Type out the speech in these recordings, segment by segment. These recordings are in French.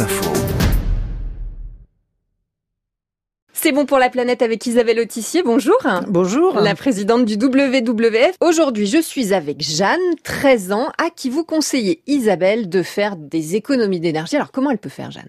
Info. C'est bon pour la planète avec Isabelle Autissier. Bonjour. Bonjour. La présidente du WWF. Aujourd'hui, je suis avec Jeanne, 13 ans, à qui vous conseillez, Isabelle, de faire des économies d'énergie. Alors, comment elle peut faire, Jeanne?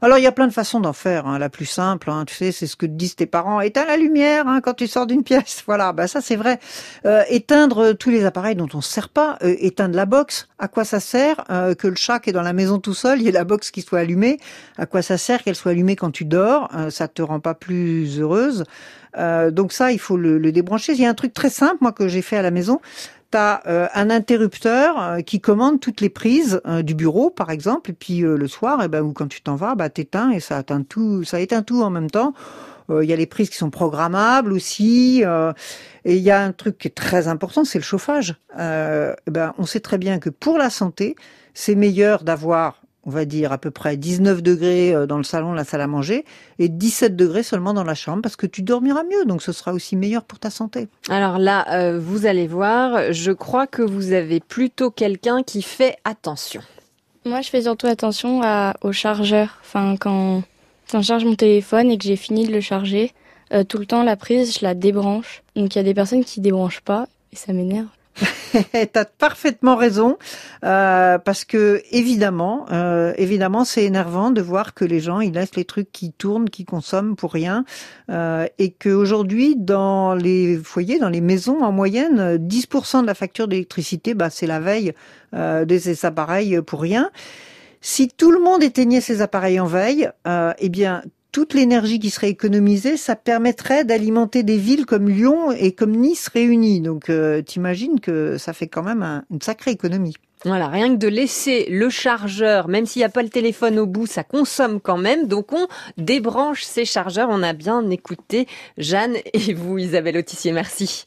Alors il y a plein de façons d'en faire. Hein. La plus simple, hein, tu sais, c'est ce que disent tes parents. Éteins la lumière hein, quand tu sors d'une pièce. Voilà, bah ça c'est vrai. Euh, éteindre tous les appareils dont on ne sert pas. Euh, éteindre la box. À quoi ça sert euh, que le chat qui est dans la maison tout seul, il y ait la box qui soit allumée À quoi ça sert qu'elle soit allumée quand tu dors Ça te rend pas plus heureuse. donc ça, il faut le, le débrancher. Il y a un truc très simple, moi, que j'ai fait à la maison tu as euh, un interrupteur euh, qui commande toutes les prises euh, du bureau, par exemple, et puis le soir, eh ben, ou quand tu t'en vas, bah, t'éteins et ça éteint tout, ça éteint tout en même temps. Il y a les prises qui sont programmables aussi. et il y a un truc qui est très important, c'est le chauffage. Eh ben, on sait très bien que pour la santé, c'est meilleur d'avoir on va dire à peu près 19 degrés euh, dans le salon, la salle à manger, et 17 degrés seulement dans la chambre, parce que tu dormiras mieux, donc ce sera aussi meilleur pour ta santé. Alors là, euh, vous allez voir, je crois que vous avez plutôt quelqu'un qui fait attention. Moi, je fais surtout attention au chargeur. Enfin, quand, quand je charge mon téléphone et que j'ai fini de le charger, euh, tout le temps, la prise, je la débranche. Donc, il y a des personnes qui débranchent pas, et ça m'énerve. T'as parfaitement raison, euh, parce que évidemment, euh, évidemment, c'est énervant de voir que les gens ils laissent les trucs qui tournent, qui consomment pour rien, euh, et qu'aujourd'hui dans les foyers, dans les maisons en moyenne, 10% de la facture d'électricité, bah c'est la veille euh, de ces appareils pour rien. Si tout le monde éteignait ses appareils en veille, euh, eh bien toute l'énergie qui serait économisée, ça permettrait d'alimenter des villes comme Lyon et comme Nice réunies. Donc, euh, t'imagines que ça fait quand même une sacrée économie. Voilà, rien que de laisser le chargeur, même s'il n'y a pas le téléphone au bout, ça consomme quand même. Donc on débranche ces chargeurs. On a bien écouté Jeanne et vous, Isabelle Autissier. Merci.